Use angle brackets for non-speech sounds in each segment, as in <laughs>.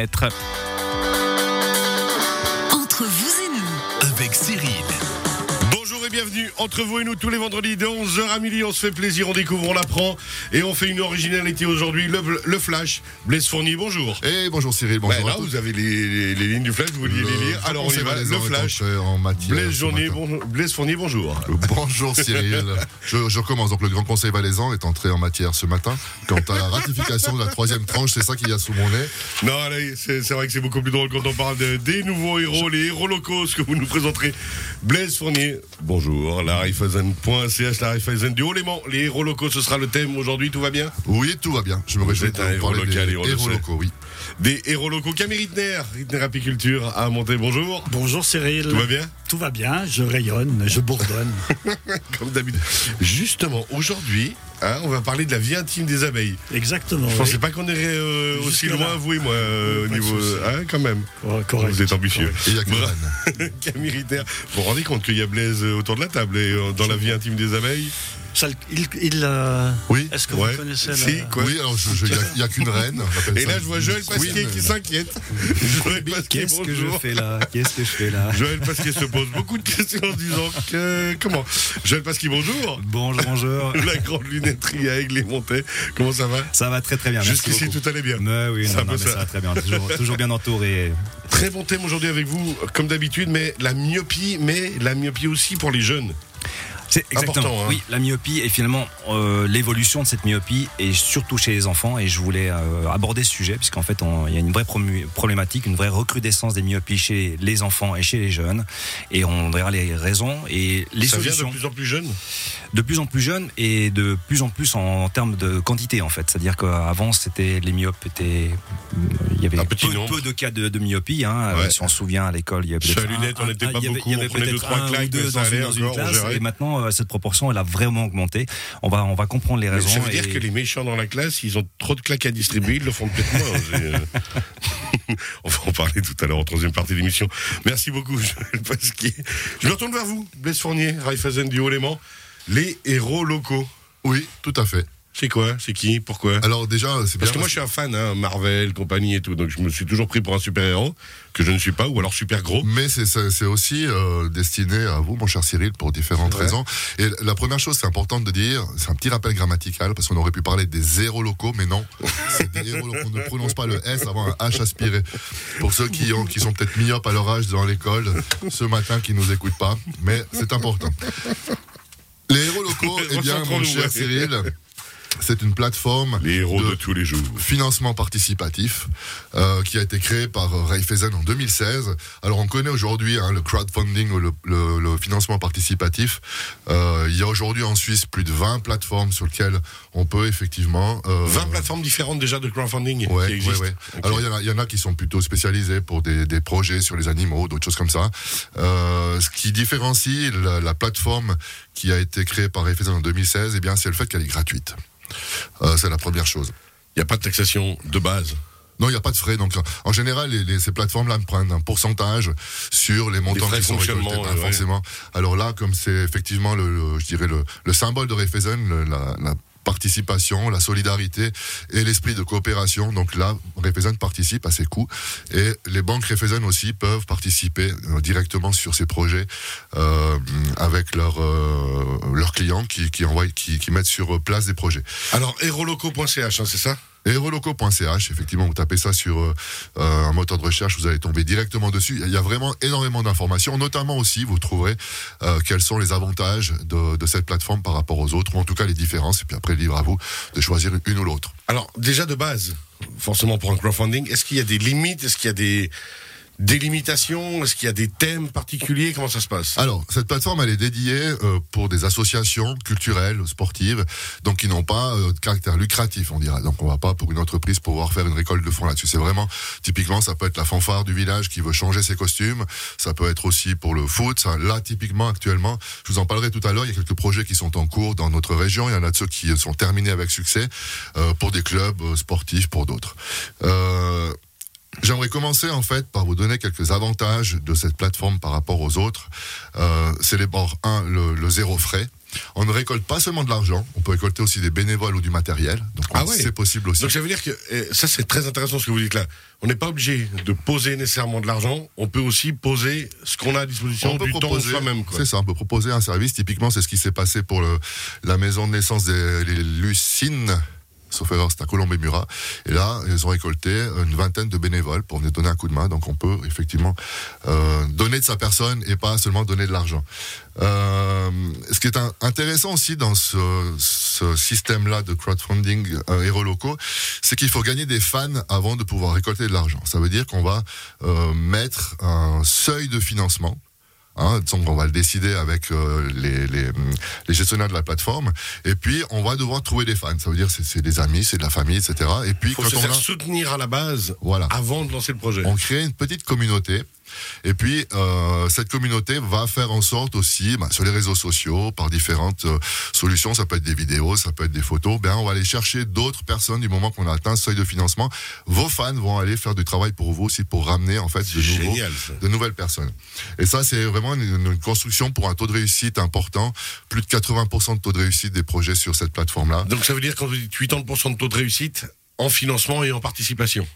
Entre et bienvenue entre vous et nous tous les vendredis de 11h à midi. On se fait plaisir, on découvre, on apprend et on fait une originalité aujourd'hui. Le, le Flash. Blaise Fournier, bonjour. Et bonjour Cyril, bonjour. Ouais, là, vous avez les, les- les lignes du Flash, vous vouliez les lire. Alors on y va. Le Flash. En matière Blaise, bon- Fournier, bonjour. Bonjour Cyril. <laughs> Je, je recommence. Donc le Grand Conseil valaisan est entré en matière ce matin. Quant à la ratification de la troisième tranche, c'est ça qu'il y a sous mon nez. Non, allez, c'est c'est vrai que c'est beaucoup plus drôle quand on parle de- des nouveaux héros, les héros locaux, ce que vous nous présenterez. Blaise Fournier, bonjour. La Raiffeisen.ch, la Raiffeisen du Haut-Léman. Les héros locaux, ce sera le thème aujourd'hui, tout va bien? Oui, tout va bien. Je me réjouis de un vous héros parler local, des héros locaux, oui. Des héros locaux. Camille Rittner, Rittner Apiculture à monter, bonjour. Bonjour Cyril. Tout va bien Tout va bien, je rayonne, je bourdonne. <laughs> Comme d'habitude. Justement, aujourd'hui, hein, on va parler de la vie intime des abeilles. Exactement. Je oui. pensais pas qu'on irait euh, aussi loin, vous et moi, euh, au niveau. Hein, quand même. Ouais, correct. Vous êtes ambitieux. <laughs> Camille Ritter, vous vous rendez compte qu'il y a Blaise autour de la table et euh, dans la vie intime des abeilles Ça, il, il, euh, Oui. Est-ce que Ouais. vous connaissez Si, la... quoi. Oui, alors il y a- il n'y a, qu'une reine. Et là, je vois Joël Pasquier qui s'inquiète. <laughs> Joël Pasquier, Qu'est-ce que je bonjour. fais là? Qu'est-ce que je fais là? Joël Pasquier se pose beaucoup de questions en disant que. Comment? Joël Pasquier, bonjour. Bonjour, bonjour. <laughs> La grande lunetterie à Aigle et Montet. Comment ça va? Ça va très très bien. Jusqu'ici, tout allait bien. Mais oui, C'est non, un non, peu mais ça. ça va très bien. Toujours, toujours bien entouré. Très bon thème aujourd'hui avec vous, comme d'habitude, mais la myopie, mais la myopie aussi pour les jeunes. C'est exactement. Important, hein. Oui, la myopie et finalement euh, l'évolution de cette myopie et surtout chez les enfants. Et je voulais euh, aborder ce sujet puisqu'en fait il y a une vraie problématique, une vraie recrudescence des myopies chez les enfants et chez les jeunes. Et on verra les raisons et les ça vient solutions. de plus en plus jeune? de plus en plus jeunes et de plus en plus en termes de quantité en fait. C'est-à-dire qu'avant c'était les myopes étaient il y avait peu, peu de cas de, de myopie. Hein. Ouais. Euh, Si on se souvient à l'école, il y avait peut-être lunette, un- on n'était un- pas il y avait- beaucoup, il y avait on prenait deux, peut-être trois un ou deux dans une, dans classe. Et maintenant euh, cette proportion elle a vraiment augmenté. On va on va comprendre les Mais raisons. ça veut dire et- que les méchants dans la classe, ils ont trop de claques à distribuer, ils le font peut-être moins. C'est, euh, <laughs> On va en parler tout à l'heure en troisième partie de l'émission. Merci beaucoup, Joël Pasquier. Je me retourne vers vous, Blaise Fournier, Raiffeisen du Haut-Léman. Les héros locaux. Oui, tout à fait. C'est quoi? C'est qui? Pourquoi? Alors déjà, c'est bien Parce que moi, je suis un fan, hein, Marvel, compagnie et tout. Donc, je me suis toujours pris pour un super-héros, que je ne suis pas, ou alors super gros. Mais c'est- aussi euh, destiné à vous, mon cher Cyril, pour différentes raisons. Et la première chose, c'est important de dire, c'est un petit rappel grammatical, parce qu'on aurait pu parler des héros locaux, mais non, <laughs> c'est des héros locaux. On ne prononce pas le S avant un H aspiré. Pour ceux qui, ont, qui sont peut-être myopes à leur âge dans l'école, ce matin, qui nous écoutent pas, mais c'est important. Les héros locaux, <laughs> eh bien, mon cher. Cyril, c'est une plateforme Les héros de, de- tous les jours. financement participatif euh, qui a été créé par euh, Raiffeisen en 2016. Alors on connaît aujourd'hui hein, le crowdfunding ou le, le- le financement participatif. Euh, il y a aujourd'hui en Suisse plus de 20 plateformes sur lesquelles on peut effectivement... euh, 20 plateformes différentes déjà de crowdfunding Ouais, qui existent. ouais, ouais. Ok. Alors il y, en a- il y en a qui sont plutôt spécialisés pour des, des projets sur les animaux, d'autres choses comme ça. Euh, ce qui différencie la, la plateforme qui a été créée par Raiffeisen en 2016, eh bien c'est le fait qu'elle est gratuite. Euh, c'est la première chose. Il n'y a pas de taxation de base. Non, il n'y a pas de frais. Donc, en général, les, les- ces plateformes-là prennent un pourcentage sur les montants qui sont récoltés. Pas ouais. forcément. Alors là, comme c'est effectivement le, le- je dirais le, le symbole de la, la la solidarité et l'esprit de coopération. Donc là, Raiffeisen participe à ces coûts et les banques Raiffeisen aussi peuvent participer euh, directement sur ces projets euh, avec leurs euh, leurs clients qui qui qui, qui mettent sur place des projets. Alors, héroslocaux.ch, hein, c'est ça? Héroslocaux.ch, effectivement, vous tapez ça sur euh, euh, un moteur de recherche, vous allez tomber directement dessus. Il y a vraiment énormément d'informations, notamment aussi, vous trouverez euh, quels sont les avantages de, de cette plateforme par rapport aux autres, ou en tout cas les différences, et puis après, libre à vous de choisir une ou l'autre. Alors, déjà de base, forcément pour un crowdfunding, est-ce qu'il y a des limites? Est-ce qu'il y a des délimitations Est-ce qu'il y a des thèmes particuliers Comment ça se passe? Alors, cette plateforme, elle est dédiée euh, pour des associations culturelles, sportives, donc qui n'ont pas euh, de caractère lucratif, on dira. Donc, on va pas pour une entreprise pouvoir faire une récolte de fonds là-dessus. C'est vraiment, typiquement, ça peut être la fanfare du village qui veut changer ses costumes. Ça peut être aussi pour le foot. Ça, là, typiquement, actuellement, je vous en parlerai tout à l'heure. Il y a quelques projets qui sont en cours dans notre région. Il y en a de ceux qui sont terminés avec succès euh, pour des clubs euh, sportifs, pour d'autres. Euh, J'aimerais commencer en fait par vous donner quelques avantages de cette plateforme par rapport aux autres. Euh, c'est les bords 1, le, le zéro frais. On ne récolte pas seulement de l'argent, on peut récolter aussi des bénévoles ou du matériel. Donc Ah ouais. c'est possible aussi. Donc ça veut dire que eh, ça c'est très intéressant ce que vous dites là. On n'est pas obligé de poser nécessairement de l'argent. On peut aussi poser ce qu'on a à disposition on peut du temps proposer, soi-même. quoi. c'est ça, on peut proposer un service. Typiquement, c'est ce qui s'est passé pour le, la maison de naissance des Lucines. Sauf erreur, c'est à Colombe et Murat. Et là, ils ont récolté une vingtaine de bénévoles pour venir donner un coup de main. Donc, on peut effectivement euh, donner de sa personne et pas seulement donner de l'argent. Euh, ce qui est intéressant aussi dans ce, ce système-là de crowdfunding euh, héros locaux, c'est qu'il faut gagner des fans avant de pouvoir récolter de l'argent. Ça veut dire qu'on va euh, mettre un seuil de financement. Hein, donc on va le décider avec euh, les, les, les gestionnaires de la plateforme. Et puis, on va devoir trouver des fans. Ça veut dire que c'est- c'est des amis, c'est de la famille, etc. Et puis, Il faut quand se on faire a... soutenir à la base Voilà. avant de lancer le projet. On crée une petite communauté. Et puis, euh, cette communauté va faire en sorte aussi, bah, sur les réseaux sociaux, par différentes euh, solutions, ça peut être des vidéos, ça peut être des photos, ben, on va aller chercher d'autres personnes du moment qu'on a atteint ce seuil de financement. Vos fans vont aller faire du travail pour vous aussi, pour ramener en fait de, nouveaux- génial, de nouvelles personnes. Et ça, c'est vraiment une, une construction pour un taux de réussite important. Plus de 80% de taux de réussite des projets sur cette plateforme-là. Donc ça veut dire quand vous dites 80% de taux de réussite en financement et en participation.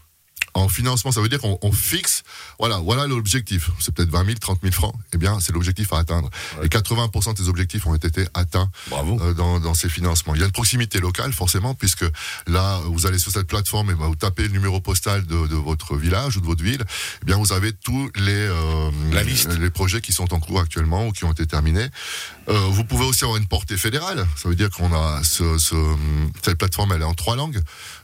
En financement, ça veut dire qu'on on fixe, voilà, voilà l'objectif. C'est peut-être 20 000, 30 000 francs. Eh bien, c'est l'objectif à atteindre. Et 80% de ces objectifs ont été atteints Bravo. euh, dans, dans ces financements. Il y a une proximité locale, forcément, puisque là, vous allez sur cette plateforme et ben, vous tapez le numéro postal de, de votre village ou de votre ville. Eh bien, vous avez tous les, euh, La liste. les projets qui sont en cours actuellement ou qui ont été terminés. Euh, vous pouvez aussi avoir une portée fédérale. Ça veut dire qu'on a ce, ce, cette plateforme, elle est en trois langues.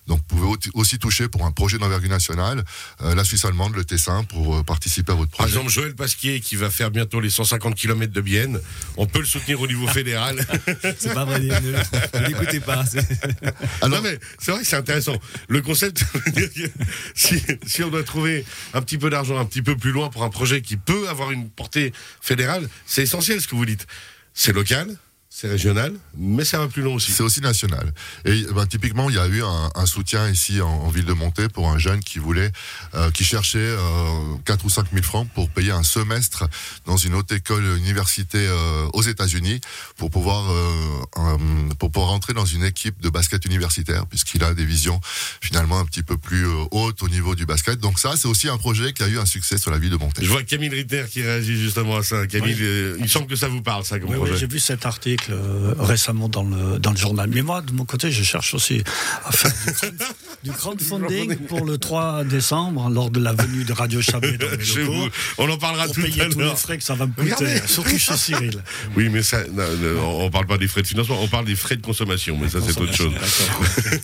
Donc, vous pouvez au- aussi toucher pour un projet d'envergure nationale euh, la Suisse allemande, le Tessin, pour euh, participer à votre Par projet. exemple, Joël Pasquier qui va faire bientôt les 150 km de Bienne, on peut le soutenir au niveau fédéral. <laughs> C'est pas vrai, ne, ne l'écoutez pas. c'est- <laughs> Alors- non mais c'est vrai que c'est intéressant. Le concept, <laughs> si on doit trouver un petit peu d'argent un petit peu plus loin pour un projet qui peut avoir une portée fédérale, c'est essentiel ce que vous dites. C'est local, c'est régional, mais ça va plus loin aussi. C'est aussi national. Et ben, typiquement, il y a eu un, un soutien ici en, en ville de Montée pour un jeune qui voulait, euh, qui cherchait euh, 4 ou 5 000 francs pour payer un semestre dans une haute école université euh, aux États-Unis pour pouvoir euh, pour pouvoir rentrer dans une équipe de basket universitaire puisqu'il a des visions finalement un petit peu plus euh, hautes au niveau du basket. Donc ça, c'est aussi un projet qui a eu un succès sur la ville de Montée. Je vois Camille Ritter qui réagit justement à ça. Camille, euh, il semble que ça vous parle ça comme Oui, oui, projet. j'ai vu cet article euh, récemment dans le, dans le journal. Mais moi, de mon côté, je cherche aussi à faire du, crowd- <laughs> du crowdfunding pour le 3 décembre, lors de la venue de Radio Chabet dans <laughs> Chez locaux, vous, on en parlera pour tout payer à tous les frais que ça va me coûter, Regardez. surtout chez Cyril. <laughs> Oui, mais ça, non, non, on parle pas des frais de financement, on parle des frais de consommation, mais ça c'est autre chose.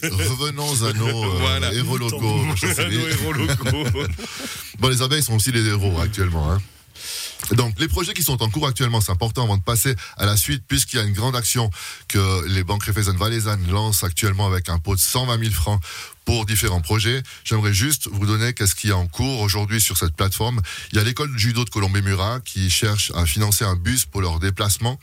Revenons à nos euh, Voilà. héros locaux. je sais. Nos héros locaux. Bon, les abeilles sont aussi les héros actuellement. Hein. Donc, les projets qui sont en cours actuellement, c'est important avant de passer à la suite, puisqu'il y a une grande action que les banques Raiffeisen Valaisanne lancent actuellement avec un pot de 120 000 francs pour différents projets. J'aimerais juste vous donner qu'est-ce qu'il y a en cours aujourd'hui sur cette plateforme. Il y a l'école de judo de Colombé-Murat qui cherche à financer un bus pour leur déplacement.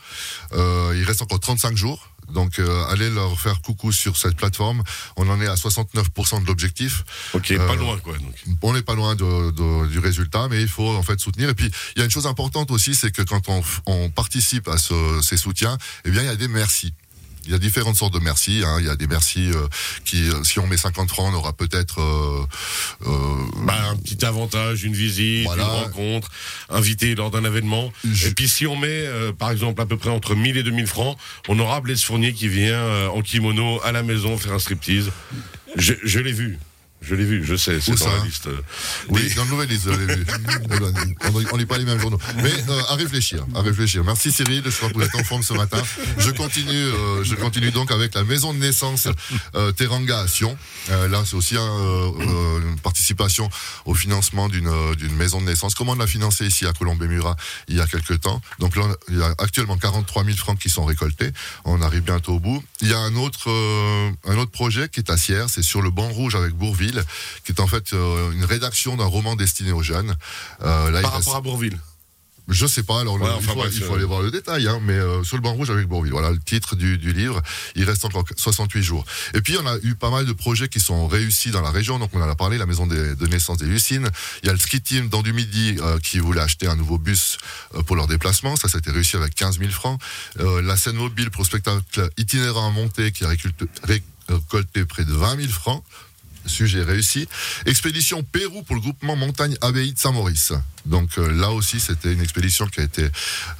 Euh, il reste encore 35 jours. Donc, euh, allez leur faire coucou sur cette plateforme. On en est à 69% de l'objectif. Ok, Euh, pas loin quoi. Donc. On n'est pas loin de- de- du résultat, mais il faut en fait soutenir. Et puis, il y a une chose importante aussi, c'est que quand on, participe à ce- ces soutiens, eh bien, il y a des merci. Il y a différentes sortes de merci. hein. Il y a des merci euh, qui, euh, si on met 50 francs, on aura peut-être euh, Bah, un petit avantage, une visite, Voilà. une rencontre, invité lors d'un événement. Je- Et puis si on met, par exemple, à peu près entre 1000 et 2000 francs, on aura Blaise Fournier qui vient en kimono à la maison faire un striptease. Je, je l'ai vu. Je l'ai vu, je sais, c'est dans ça la liste. Oui, dans le nouvel liste, <laughs> on ne lit pas les mêmes journaux. Mais euh, à réfléchir, à réfléchir. Merci Cyril, je crois que vous êtes en forme ce matin. Je continue, euh, je continue donc avec la maison de naissance euh, Teranga à Sion. Là, c'est aussi un, une participation au financement d'une maison de naissance. Comment on l'a financé ici à Colombé-Murat il y a quelques temps? Donc là, il y a actuellement 43 000 francs qui sont récoltés. On arrive bientôt au bout. Il y a un autre, un autre projet qui est à Sierre, c'est sur le banc rouge avec Bourville, qui est en fait euh, une rédaction d'un roman destiné aux jeunes. Euh, là, par reste- rapport à Bourville. Je sais pas, alors Ouais, il, faut, bref, il faut euh, aller voir le détail, hein, mais euh, sur le banc rouge avec Bourville, voilà le titre du, du livre, il reste encore 68 jours. Et puis on a eu pas mal de projets qui sont réussis dans la région, donc on en a parlé, la maison des- de naissance des Lucines, il y a le ski team dans du Midi euh, qui voulait acheter un nouveau bus euh, pour leur déplacement, ça, ça a été réussi avec 15 000 francs. La scène mobile pour le spectacle itinérant à monter qui a récolté près de 20 000 francs. Sujet réussi. Expédition Pérou pour le groupement Montagne Abbaye de Saint-Maurice. Donc euh, là aussi, c'était une expédition qui a été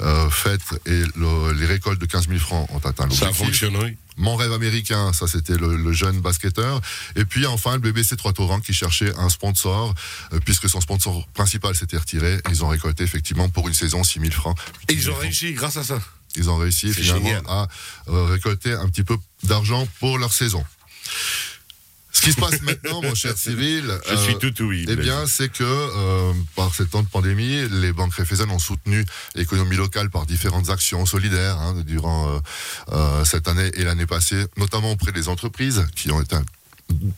euh, faite et le- les récoltes de 15 000 francs ont atteint Ça l'objectif. fonctionne, oui. Mon rêve américain, ça c'était le, le jeune basketteur. Et puis enfin le BBC Trois Torrents qui cherchait un sponsor, euh, puisque son sponsor principal s'était retiré. Ils ont récolté effectivement pour une saison 6 000 francs. Et ils ont réussi grâce à ça. Ils ont réussi finalement génial. à euh, récolter un petit peu d'argent pour leur saison. Ce qui se passe maintenant, mon cher Cyril, Je euh, suis tout oui. eh bien, c'est que euh, par ces temps de pandémie, les banques réfésiennes ont soutenu l'économie locale par différentes actions solidaires hein, durant euh, euh, cette année et l'année passée, notamment auprès des entreprises qui ont été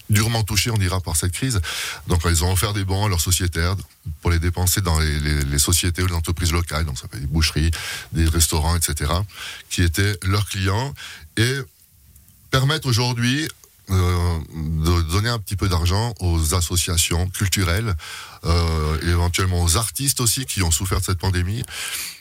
durement touchées, on dira, par cette crise. Donc, ils ont offert des bons à leurs sociétaires pour les dépenser dans les, les- les sociétés ou les entreprises locales, donc ça fait des boucheries, des restaurants, etc., qui étaient leurs clients et permettre aujourd'hui euh, de donner un petit peu d'argent aux associations culturelles, euh, éventuellement aux artistes aussi qui ont souffert de cette pandémie.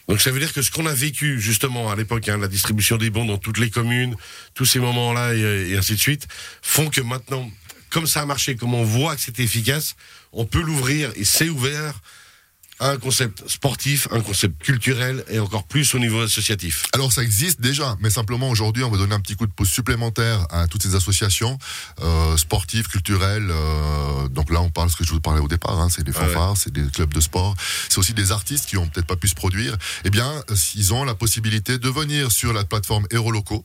Donc ça veut dire que ce qu'on a vécu justement à l'époque, hein, la distribution des bons dans toutes les communes, tous ces moments-là et, et ainsi de suite, font que maintenant, comme ça a marché, comme on voit que c'était efficace, on peut l'ouvrir et c'est ouvert un concept sportif, un concept culturel et encore plus au niveau associatif. Alors ça existe déjà, mais simplement aujourd'hui on va donner un petit coup de pouce supplémentaire à toutes ces associations euh, sportives, culturelles. euh, donc là on parle ce que je vous parlais au départ, hein, c'est des Ah ouais. fanfares, c'est des clubs de sport, c'est aussi des artistes qui ont peut-être pas pu se produire. Eh bien, euh, ils ont la possibilité de venir sur la plateforme Euroloco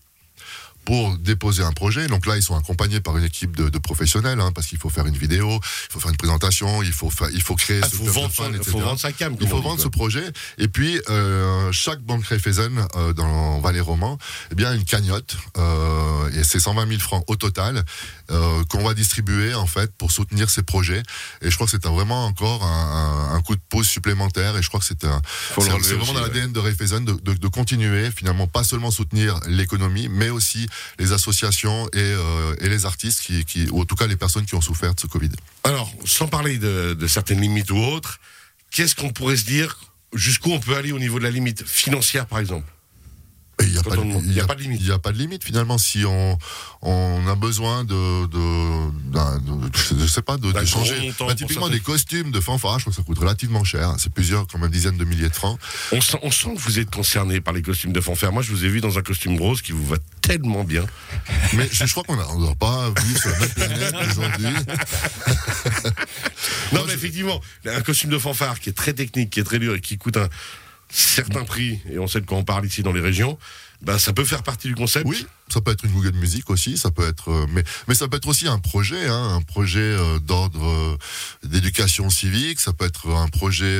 pour déposer un projet. Donc là, ils sont accompagnés par une équipe de, de professionnels, hein, parce qu'il faut faire une vidéo, il faut faire une présentation, il faut, fa- il faut créer Il ce faut, vendre, faut vendre sa cam. Il faut dit, vendre quoi. ce projet. Et puis, euh, chaque banque Réfezen euh, dans Valais Roman, eh bien, une cagnotte. euh, et c'est 120 000 francs au total euh, qu'on va distribuer, en fait, pour soutenir ces projets. Et je crois que c'est un- vraiment encore un, un- coup de pouce supplémentaire. Et je crois que c'est vraiment aussi, dans ouais. l'ADN de Réfezen de, de, de continuer, finalement, pas seulement soutenir l'économie, mais aussi les associations et, euh, et les artistes ou en tout cas les personnes qui ont souffert de ce Covid. Alors, sans parler de, certaines limites ou autres, qu'est-ce qu'on pourrait se dire Jusqu'où on peut aller au niveau de la limite financière, par exemple? A, Quand pas de- on- il il y a pas de limite. Il n'y a pas de limite finalement. Si on, on a besoin de, de, d'un- de- je sais pas, de, de changer. Bah, typiquement des costumes de fanfare, je crois que ça coûte relativement cher. C'est plusieurs, comme une dizaine de milliers de francs. on sent, on sent que vous êtes concerné par les costumes de fanfare. Moi, je vous ai vu dans un costume rose qui vous va tellement bien. Mais je, je crois qu'on ne doit pas vivre sur la même planète <laughs> aujourd'hui. Non, mais effectivement, un costume de fanfare qui est très technique, qui est très dur et qui coûte un certain prix, et on sait de quoi on parle ici dans les régions, ben, ça peut faire partie du concept. Oui, ça peut être une Google Music aussi, ça peut être, euh, mais, mais ça peut être aussi un projet, hein, un projet euh, d'ordre euh, d'éducation civique, ça peut être un projet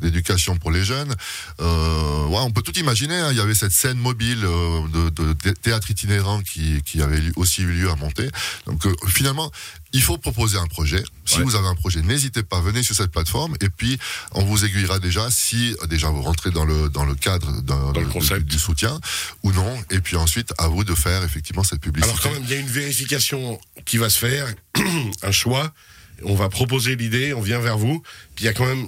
d'éducation pour les jeunes. Euh, ouais, on peut tout imaginer. hein. Il y avait cette scène mobile de, de thé- théâtre itinérant qui, qui avait aussi eu lieu à monter. Donc euh, finalement, il faut proposer un projet. Si Ouais. vous avez un projet, n'hésitez pas, venez sur cette plateforme et puis on vous aiguillera déjà si déjà vous rentrez dans le dans le cadre d'un- Dans le du- concept. du soutien ou non. Et puis ensuite, à vous de faire effectivement cette publicité. Alors quand même, il y a une vérification qui va se faire, <clears throat> un choix. On va proposer l'idée, on vient vers vous. Puis il y a quand même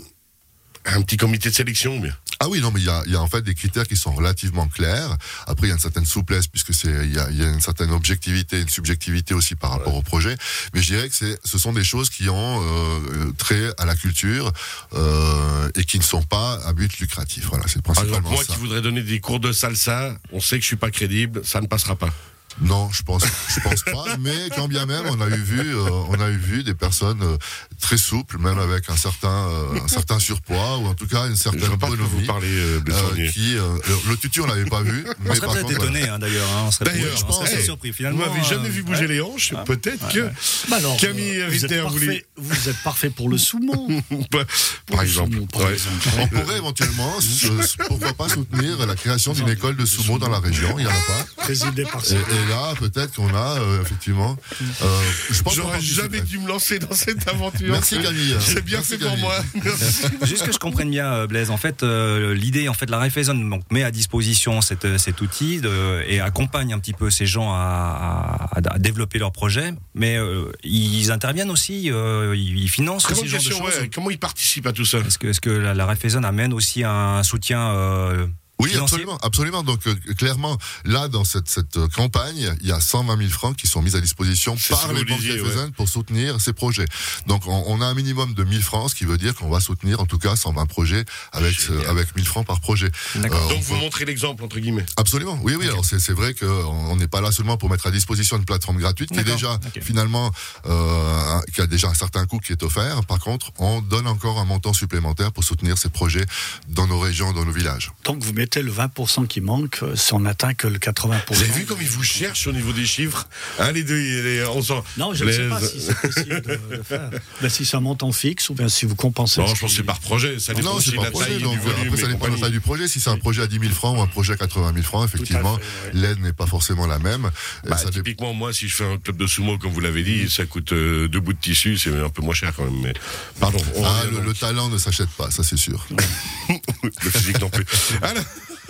un petit comité de sélection. Mais... Ah oui, non, mais il y a, y a en fait des critères qui sont relativement clairs. Après, il y a une certaine souplesse puisque c'est, il y a, y a une certaine objectivité, une subjectivité aussi par rapport au projet. Mais je dirais que c'est, ce sont des choses qui ont euh, trait à la culture euh, et qui ne sont pas à but lucratif. Voilà, c'est Par exemple, principalement moi ça. qui voudrais donner des cours de salsa, on sait que je suis pas crédible, ça ne passera pas. Non, je pense, je pense pas. <laughs> Mais quand bien même, on a eu vu, euh, on a eu vu des personnes euh, très souples, même avec un certain, euh, un certain surpoids ou en tout cas une Je certaine de quoi vous parlez, euh, euh, Blessonier. qui euh, le- le tutu on l'avait pas vu On mais serait peut-être étonné hein, d'ailleurs. hein, on serait, D'ailleurs, on je pense, serait hey, surpris Vous finalement. m'avez jamais euh, vu bouger ouais. les hanches, Ouais. peut-être Ouais, que. Bah alors, Camille euh, vous, êtes parfait, vous êtes parfait pour le saumon. <laughs> par Pour le exemple. saumon, par Ouais. exemple. On pourrait éventuellement, pourquoi pas soutenir la création d'une école de sumo dans la région, il n'y en a pas. Présidé par Et, ça. et Là, peut-être qu'on a, euh, effectivement. euh, je pense J'aurais jamais dû me lancer dans cette <laughs> aventure. Merci Camille. C'est bien Merci, fait pour moi. <laughs> Merci. Juste que je comprenne bien, euh, Blaise. En fait, euh, l'idée, en fait, la Raiffeisen donc, met à disposition cette, cet outil de- et accompagne un petit peu ces gens à, à- à développer leurs projets. Mais euh, ils interviennent aussi, euh, ils financent Comment, aussi ce genre de question, choses. ouais, comment ils participent à tout ça? Est-ce que, la, la Raiffeisen amène aussi un soutien euh, Oui, financier absolument, absolument. Donc euh, clairement, là, dans cette, cette euh, campagne, il y a 120 000 francs qui sont mis à disposition par les banques disiez, Raiffeisen pour soutenir ces projets. Donc on, on a un minimum de 1000 francs, ce qui veut dire qu'on va soutenir en tout cas 120 projets avec Génial. avec 1000 francs par projet. Euh, Donc on vous peut- montrez l'exemple, entre guillemets. Absolument, oui, oui. Alors c'est c'est vrai qu'on on n'est pas là seulement pour mettre à disposition une plateforme gratuite qui est déjà finalement euh, un- qui a déjà un certain coût qui est offert. Par contre, on donne encore un montant supplémentaire pour soutenir ces projets dans nos régions, dans nos villages. Donc vous mettez le 20% qui manque euh, si on n'atteint que le 80%. Vous avez vu comme ils vous cherchent au niveau des chiffres hein, Les deux, les- on sent. Non, je ne sais pas si c'est possible de le faire. Ben, si c'est un montant fixe ou bien si vous compensez. Non, je pense que c'est par projet. Ça dépend Non, aussi c'est la projet. taille, donc, du volume. après, ça dépend de la taille du projet. Si c'est un projet à 10 000 francs ou un projet à 80 000 francs, effectivement, ouais. l'aide n'est pas forcément la même. Bah, ça dépend- typiquement, moi, si je fais un club de sumo, comme vous l'avez dit, ça coûte euh, deux bouts de tissu, c'est un peu moins cher quand même. Mais pardon. on Ah, le, le talent ne s'achète pas, ça c'est sûr. <laughs> le physique non plus. <laughs> Alors,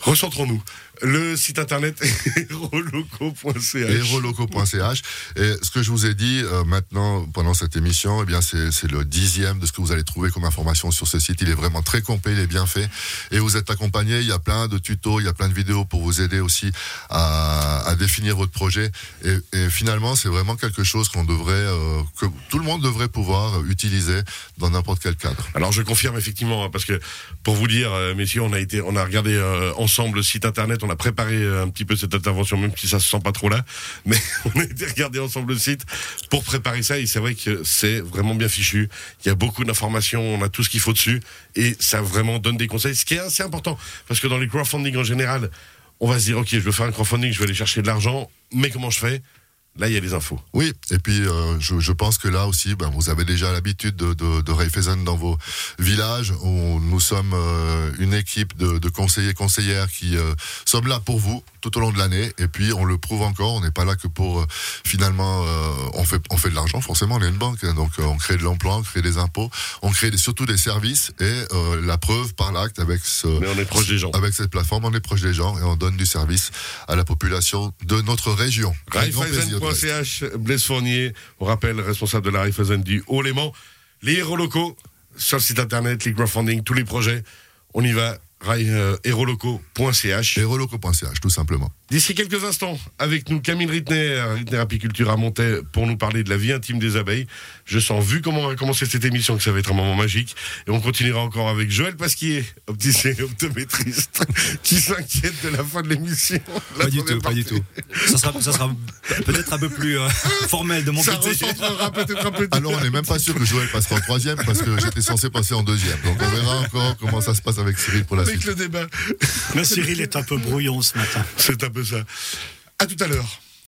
recentrons-nous. Le site internet <laughs> héroloco.ch. Héroloco.ch. Et ce que je vous ai dit euh, maintenant pendant cette émission, eh bien c'est le dixième de ce que vous allez trouver comme information sur ce site. Il est vraiment très complet, il est bien fait. Et vous êtes accompagné. Il y a plein de tutos, il y a plein de vidéos pour vous aider aussi à, à définir votre projet. Et, et finalement, c'est vraiment quelque chose qu'on devrait, euh, que tout le monde devrait pouvoir utiliser dans n'importe quel cadre. Alors je confirme effectivement hein, parce que pour vous dire euh, messieurs on a été on a regardé euh, ensemble le site internet. On a préparé euh, un petit peu cette intervention même si ça se sent pas trop là. <laughs> Mais on a été regarder ensemble le site pour préparer ça. Et c'est vrai que c'est vraiment bien fichu. Il y a beaucoup d'informations. On a tout ce qu'il faut dessus. Et ça vraiment donne des conseils. Ce qui est assez important. Parce que dans les crowdfunding en général on va se dire ok je veux faire un crowdfunding je vais aller chercher de l'argent. Mais comment je fais? Là il y a les infos Oui, et puis euh, je, je pense que là aussi, ben, vous avez déjà l'habitude de, de, de Raiffeisen dans vos villages. Où nous sommes euh, une équipe de, de conseillers conseillères qui euh, sommes là pour vous tout au long de l'année. Et puis on le prouve encore, on n'est pas là que pour euh, finalement euh, on fait on fait de l'argent forcément. On est une banque, hein, donc euh, on crée de l'emploi, on crée des impôts, on crée des- surtout des services et euh, la preuve par l'acte avec ce mais on est proche des gens avec cette plateforme, on est proche des gens et on donne du service à la population de notre région. Avec Raiffeisen.ch, Blaise Fournier, on rappelle, responsable de la Raiffeisen du Haut-Léman. Les héros locaux, sur le site internet, les crowdfunding, tous les projets, on y va, héroloco.ch. Héroloco.ch, tout simplement. D'ici quelques instants, avec nous, Camille Rittner, Rittner Apiculture à Montaix, pour nous parler de la vie intime des abeilles. Je sens, vu comment on va commencer cette émission, que ça va être un moment magique. Et on continuera encore avec Joël Pasquier, opticien et optométriste, <laughs> qui s'inquiète de la fin de l'émission. Pas du tout, pas du tout. Ça sera, ça sera peut-être un peu plus euh, <laughs> formel de mon Ça côté. peut-être un peu. <laughs> Alors, on n'est même pas sûr que Joël passera en troisième parce que j'étais censé passer en deuxième. Donc, on verra encore comment ça se passe avec Cyril pour la avec suite. le débat. Mais Cyril est un peu brouillon ce matin. C'est un peu ça. À tout à l'heure.